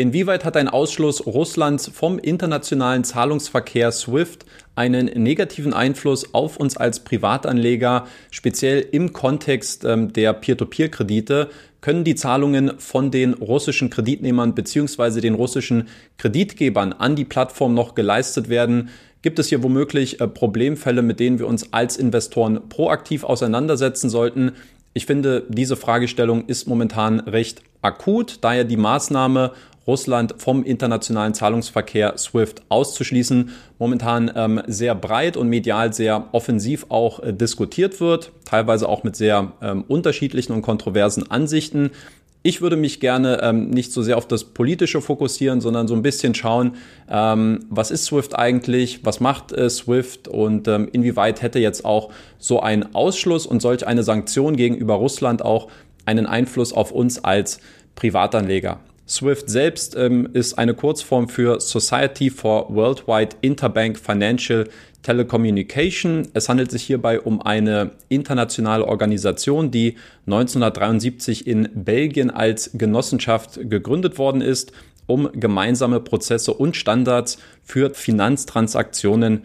Inwieweit hat ein Ausschluss Russlands vom internationalen Zahlungsverkehr SWIFT einen negativen Einfluss auf uns als Privatanleger, speziell im Kontext ähm, der Peer-to-Peer-Kredite? Können die Zahlungen von den russischen Kreditnehmern bzw. den russischen Kreditgebern an die Plattform noch geleistet werden? Gibt es hier womöglich äh, Problemfälle, mit denen wir uns als Investoren proaktiv auseinandersetzen sollten? Ich finde, diese Fragestellung ist momentan recht akut, da ja die Maßnahme Russland vom internationalen Zahlungsverkehr SWIFT auszuschließen, momentan ähm, sehr breit und medial sehr offensiv auch äh, diskutiert wird, teilweise auch mit sehr ähm, unterschiedlichen und kontroversen Ansichten. Ich würde mich gerne ähm, nicht so sehr auf das Politische fokussieren, sondern so ein bisschen schauen, ähm, was ist SWIFT eigentlich, was macht äh, SWIFT und ähm, inwieweit hätte jetzt auch so ein Ausschluss und solch eine Sanktion gegenüber Russland auch einen Einfluss auf uns als Privatanleger. SWIFT selbst ähm, ist eine Kurzform für Society for Worldwide Interbank Financial Telecommunication. Es handelt sich hierbei um eine internationale Organisation, die 1973 in Belgien als Genossenschaft gegründet worden ist, um gemeinsame Prozesse und Standards für Finanztransaktionen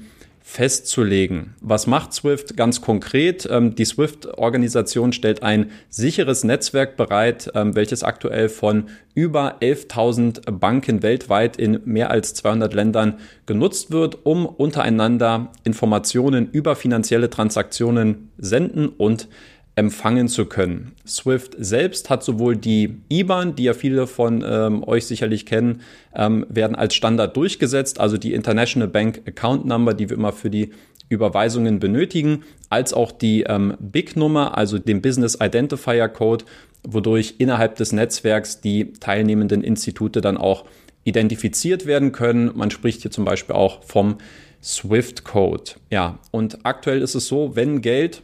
festzulegen. Was macht SWIFT ganz konkret? Ähm, die SWIFT-Organisation stellt ein sicheres Netzwerk bereit, ähm, welches aktuell von über 11.000 Banken weltweit in mehr als 200 Ländern genutzt wird, um untereinander Informationen über finanzielle Transaktionen senden und empfangen zu können. Swift selbst hat sowohl die IBAN, die ja viele von ähm, euch sicherlich kennen, ähm, werden als Standard durchgesetzt, also die International Bank Account Number, die wir immer für die Überweisungen benötigen, als auch die ähm, BIC-Nummer, also den Business Identifier Code, wodurch innerhalb des Netzwerks die teilnehmenden Institute dann auch identifiziert werden können. Man spricht hier zum Beispiel auch vom Swift-Code. Ja, und aktuell ist es so, wenn Geld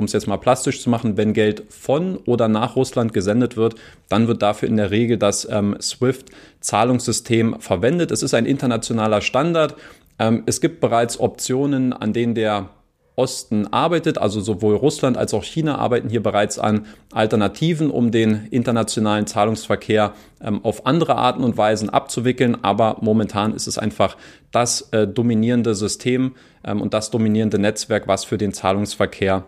um es jetzt mal plastisch zu machen, wenn Geld von oder nach Russland gesendet wird, dann wird dafür in der Regel das ähm, SWIFT-Zahlungssystem verwendet. Es ist ein internationaler Standard. Ähm, es gibt bereits Optionen, an denen der Osten arbeitet, also sowohl Russland als auch China arbeiten hier bereits an Alternativen, um den internationalen Zahlungsverkehr ähm, auf andere Arten und Weisen abzuwickeln. Aber momentan ist es einfach das äh, dominierende System ähm, und das dominierende Netzwerk, was für den Zahlungsverkehr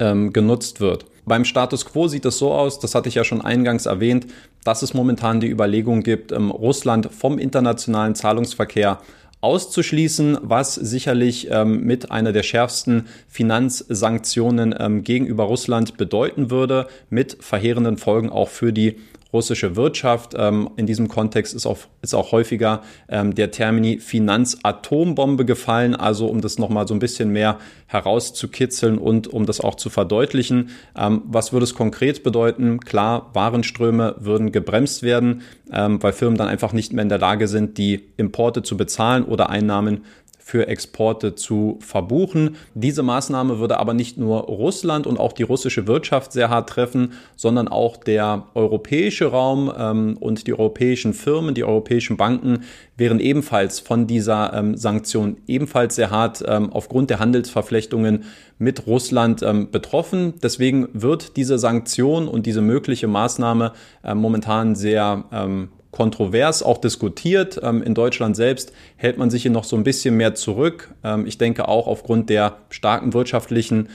ähm, genutzt wird. Beim Status quo sieht es so aus, das hatte ich ja schon eingangs erwähnt, dass es momentan die Überlegung gibt, ähm, Russland vom internationalen Zahlungsverkehr auszuschließen, was sicherlich ähm, mit einer der schärfsten Finanzsanktionen ähm, gegenüber Russland bedeuten würde, mit verheerenden Folgen auch für die russische Wirtschaft. Ähm, in diesem Kontext ist auch, ist auch häufiger ähm, der Termini Finanzatombombe gefallen. Also um das nochmal so ein bisschen mehr herauszukitzeln und um das auch zu verdeutlichen. Ähm, was würde es konkret bedeuten? Klar, Warenströme würden gebremst werden, ähm, weil Firmen dann einfach nicht mehr in der Lage sind, die Importe zu bezahlen oder Einnahmen für Exporte zu verbuchen. Diese Maßnahme würde aber nicht nur Russland und auch die russische Wirtschaft sehr hart treffen, sondern auch der europäische Raum ähm, und die europäischen Firmen, die europäischen Banken wären ebenfalls von dieser ähm, Sanktion ebenfalls sehr hart ähm, aufgrund der Handelsverflechtungen mit Russland ähm, betroffen. Deswegen wird diese Sanktion und diese mögliche Maßnahme äh, momentan sehr ähm, kontrovers auch diskutiert. Ähm, in Deutschland selbst hält man sich hier noch so ein bisschen mehr zurück. Ähm, ich denke auch aufgrund der starken wirtschaftlichen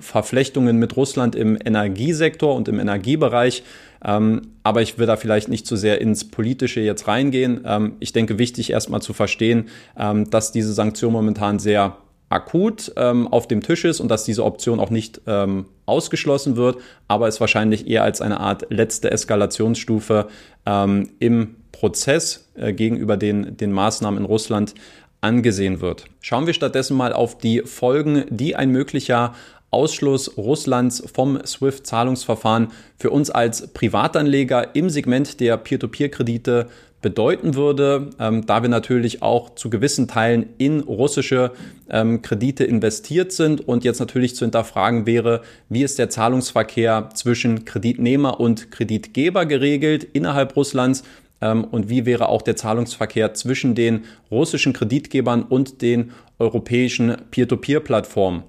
Verflechtungen mit Russland im Energiesektor und im Energiebereich. Aber ich will da vielleicht nicht zu sehr ins Politische jetzt reingehen. ich denke, wichtig erstmal zu verstehen, dass diese Sanktion momentan sehr akut ähm, auf dem Tisch ist und dass diese Option auch nicht ähm, ausgeschlossen wird, aber es wahrscheinlich eher als eine Art letzte Eskalationsstufe ähm, im Prozess äh, gegenüber den, den Maßnahmen in Russland angesehen wird. Schauen wir stattdessen mal auf die Folgen, die ein möglicher Ausschluss Russlands vom SWIFT-Zahlungsverfahren für uns als Privatanleger im Segment der Peer-to-Peer-Kredite bedeuten würde, ähm, da wir natürlich auch zu gewissen Teilen in russische ähm, Kredite investiert sind und jetzt natürlich zu hinterfragen wäre, wie ist der Zahlungsverkehr zwischen Kreditnehmer und Kreditgeber geregelt innerhalb Russlands ähm, und wie wäre auch der Zahlungsverkehr zwischen den russischen Kreditgebern und den europäischen Peer-to-Peer-Plattformen.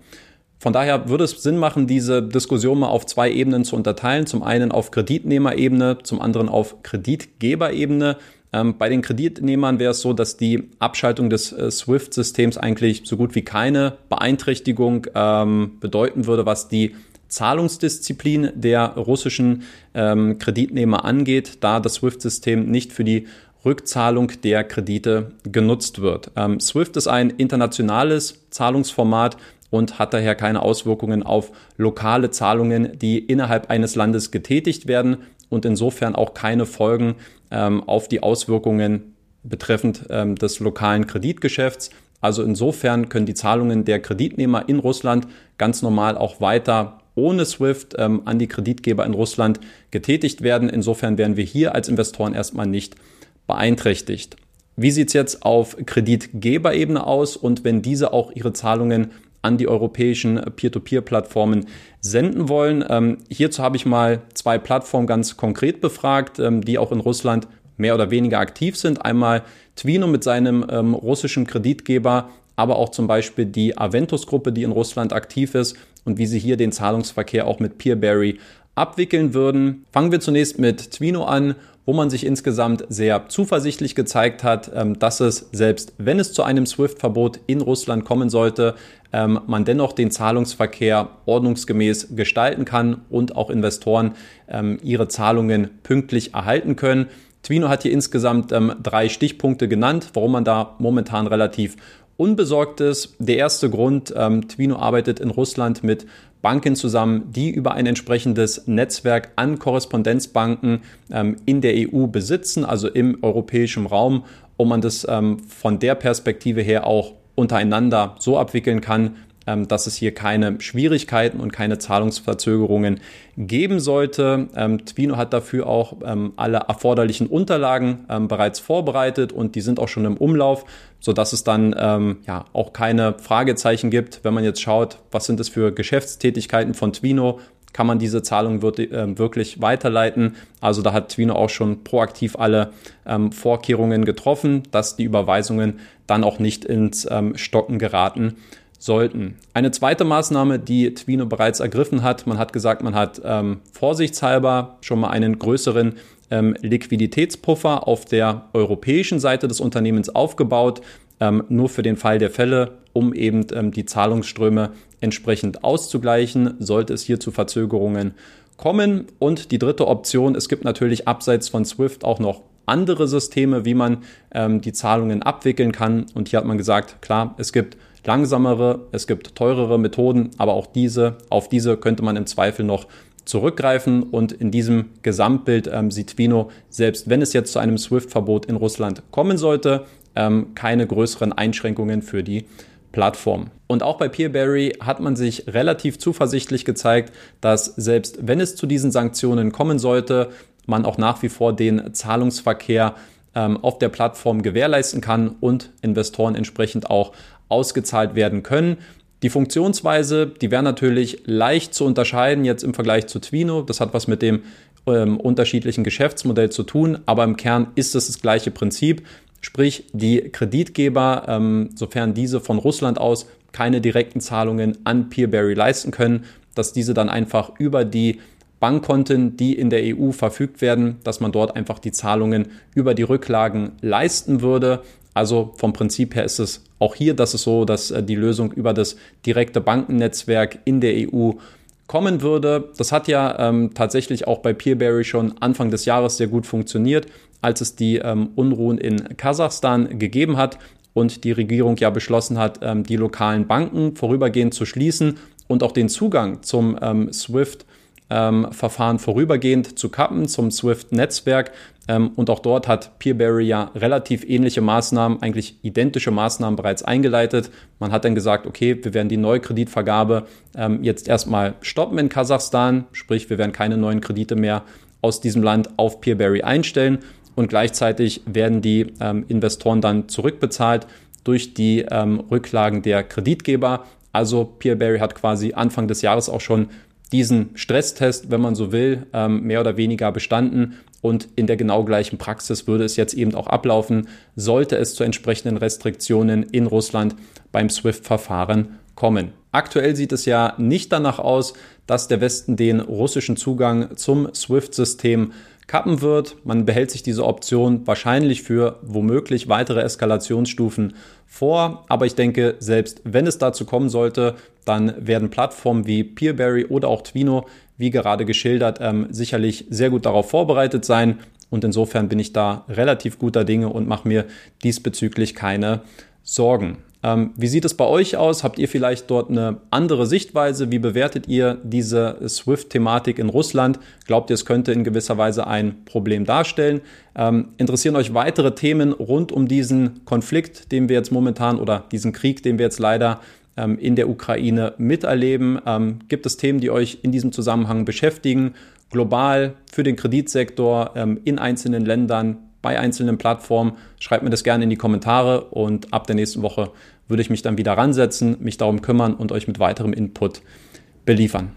Von daher würde es Sinn machen, diese Diskussion mal auf zwei Ebenen zu unterteilen. Zum einen auf Kreditnehmerebene, zum anderen auf Kreditgeberebene. Ähm, bei den Kreditnehmern wäre es so, dass die Abschaltung des äh, SWIFT-Systems eigentlich so gut wie keine Beeinträchtigung ähm, bedeuten würde, was die Zahlungsdisziplin der russischen ähm, Kreditnehmer angeht, da das SWIFT-System nicht für die Rückzahlung der Kredite genutzt wird. SWIFT ist ein internationales Zahlungsformat und hat daher keine Auswirkungen auf lokale Zahlungen, die innerhalb eines Landes getätigt werden und insofern auch keine Folgen ähm, auf die Auswirkungen betreffend ähm, des lokalen Kreditgeschäfts. Also insofern können die Zahlungen der Kreditnehmer in Russland ganz normal auch weiter ohne SWIFT ähm, an die Kreditgeber in Russland getätigt werden. Insofern wären wir hier als Investoren erstmal nicht beeinträchtigt. Wie sieht es jetzt auf Kreditgeberebene aus und wenn diese auch ihre Zahlungen an die europäischen Peer-to-Peer-Plattformen senden wollen. Ähm, hierzu habe ich mal zwei Plattformen ganz konkret befragt, ähm, die auch in Russland mehr oder weniger aktiv sind. Einmal Twino mit seinem ähm, russischen Kreditgeber, aber auch zum Beispiel die Aventus-Gruppe, die in Russland aktiv ist und wie sie hier den Zahlungsverkehr auch mit Peerberry abwickeln würden. Fangen wir zunächst mit Twino an wo man sich insgesamt sehr zuversichtlich gezeigt hat, ähm, dass es, selbst wenn es zu einem SWIFT-Verbot in Russland kommen sollte, ähm, man dennoch den Zahlungsverkehr ordnungsgemäß gestalten kann und auch Investoren ähm, ihre Zahlungen pünktlich erhalten können. Twino hat hier insgesamt drei Stichpunkte genannt, warum man da momentan relativ unbesorgt ist. Der erste Grund, Twino arbeitet in Russland mit Banken zusammen, die über ein entsprechendes Netzwerk an Korrespondenzbanken ähm, in der EU besitzen, also im europäischen Raum, und man das ähm, von der Perspektive her auch untereinander so abwickeln kann, dass es hier keine Schwierigkeiten und keine Zahlungsverzögerungen geben sollte. Ähm, Twino hat dafür auch ähm, alle erforderlichen Unterlagen bereits vorbereitet und die sind auch schon im Umlauf, sodass es dann ja auch keine Fragezeichen gibt, wenn man jetzt schaut, was sind es für Geschäftstätigkeiten von Twino, kann man diese Zahlung wirklich weiterleiten. Also da hat Twino auch schon proaktiv alle Vorkehrungen getroffen, dass die Überweisungen dann auch nicht ins Stocken geraten sollten. Eine zweite Maßnahme, die Twino bereits ergriffen hat, man hat gesagt, man hat ähm, vorsichtshalber schon mal einen größeren ähm, Liquiditätspuffer auf der europäischen Seite des Unternehmens aufgebaut, ähm, nur für den Fall der Fälle, um eben ähm, die Zahlungsströme entsprechend auszugleichen, sollte es hier zu Verzögerungen kommen. Und die dritte Option, es gibt natürlich abseits von SWIFT auch noch andere Systeme, wie man ähm, die Zahlungen abwickeln kann. Und hier hat man gesagt, klar, es gibt langsamere, es gibt teurere Methoden, aber auch diese, auf diese könnte man im Zweifel noch zurückgreifen und in diesem Gesamtbild ähm, sieht Vino, selbst wenn es jetzt zu einem SWIFT-Verbot in Russland kommen sollte, ähm, keine größeren Einschränkungen für die Plattform. Und auch bei Peerberry hat man sich relativ zuversichtlich gezeigt, dass selbst wenn es zu diesen Sanktionen kommen sollte, man auch nach wie vor den Zahlungsverkehr ähm, auf der Plattform gewährleisten kann und Investoren entsprechend auch ausgezahlt werden können. Die Funktionsweise, die wäre natürlich leicht zu unterscheiden jetzt im Vergleich zu Twino. Das hat was mit dem ähm, unterschiedlichen Geschäftsmodell zu tun, aber im Kern ist es das gleiche Prinzip. Sprich, die Kreditgeber, ähm, sofern diese von Russland aus keine direkten Zahlungen an Peerberry leisten können, dass diese dann einfach über die Bankkonten, die in der EU verfügt werden, dass man dort einfach die Zahlungen über die Rücklagen leisten würde. Also vom Prinzip her ist es auch hier, dass es so, dass äh, die Lösung über das direkte Bankennetzwerk in der EU kommen würde. Das hat ja ähm, tatsächlich auch bei Peerberry schon Anfang des Jahres sehr gut funktioniert, als es die ähm, Unruhen in Kasachstan gegeben hat und die Regierung ja beschlossen hat, ähm, die lokalen Banken vorübergehend zu schließen und auch den Zugang zum ähm, SWIFT ähm, Verfahren vorübergehend zu kappen zum SWIFT-Netzwerk. Ähm, und auch dort hat Peerberry ja relativ ähnliche Maßnahmen, eigentlich identische Maßnahmen bereits eingeleitet. Man hat dann gesagt, okay, wir werden die Neukreditvergabe ähm, jetzt erstmal stoppen in Kasachstan, sprich, wir werden keine neuen Kredite mehr aus diesem Land auf Peerberry einstellen und gleichzeitig werden die ähm, Investoren dann zurückbezahlt durch die ähm, Rücklagen der Kreditgeber. Also Peerberry hat quasi Anfang des Jahres auch schon diesen Stresstest, wenn man so will, ähm, mehr oder weniger bestanden. Und in der genau gleichen Praxis würde es jetzt eben auch ablaufen, sollte es zu entsprechenden Restriktionen in Russland beim SWIFT-Verfahren kommen. Aktuell sieht es ja nicht danach aus, dass der Westen den russischen Zugang zum SWIFT-System kappen wird. Man behält sich diese Option wahrscheinlich für womöglich weitere Eskalationsstufen vor. Aber ich denke, selbst wenn es dazu kommen sollte, dann werden Plattformen wie Peerberry oder auch Twino, wie gerade geschildert, ähm, sicherlich sehr gut darauf vorbereitet sein. Und insofern bin ich da relativ guter Dinge und mache mir diesbezüglich keine Sorgen. Ähm, wie sieht es bei euch aus? Habt ihr vielleicht dort eine andere Sichtweise? Wie bewertet ihr diese SWIFT-Thematik in Russland? Glaubt ihr, es könnte in gewisser Weise ein Problem darstellen? Ähm, interessieren euch weitere Themen rund um diesen Konflikt, den wir jetzt momentan oder diesen Krieg, den wir jetzt leider ähm, in der Ukraine miterleben? Ähm, gibt es Themen, die euch in diesem Zusammenhang beschäftigen? Global für den Kreditsektor ähm, in einzelnen Ländern? Bei einzelnen Plattformen. Schreibt mir das gerne in die Kommentare und ab der nächsten Woche würde ich mich dann wieder ransetzen, mich darum kümmern und euch mit weiterem Input beliefern.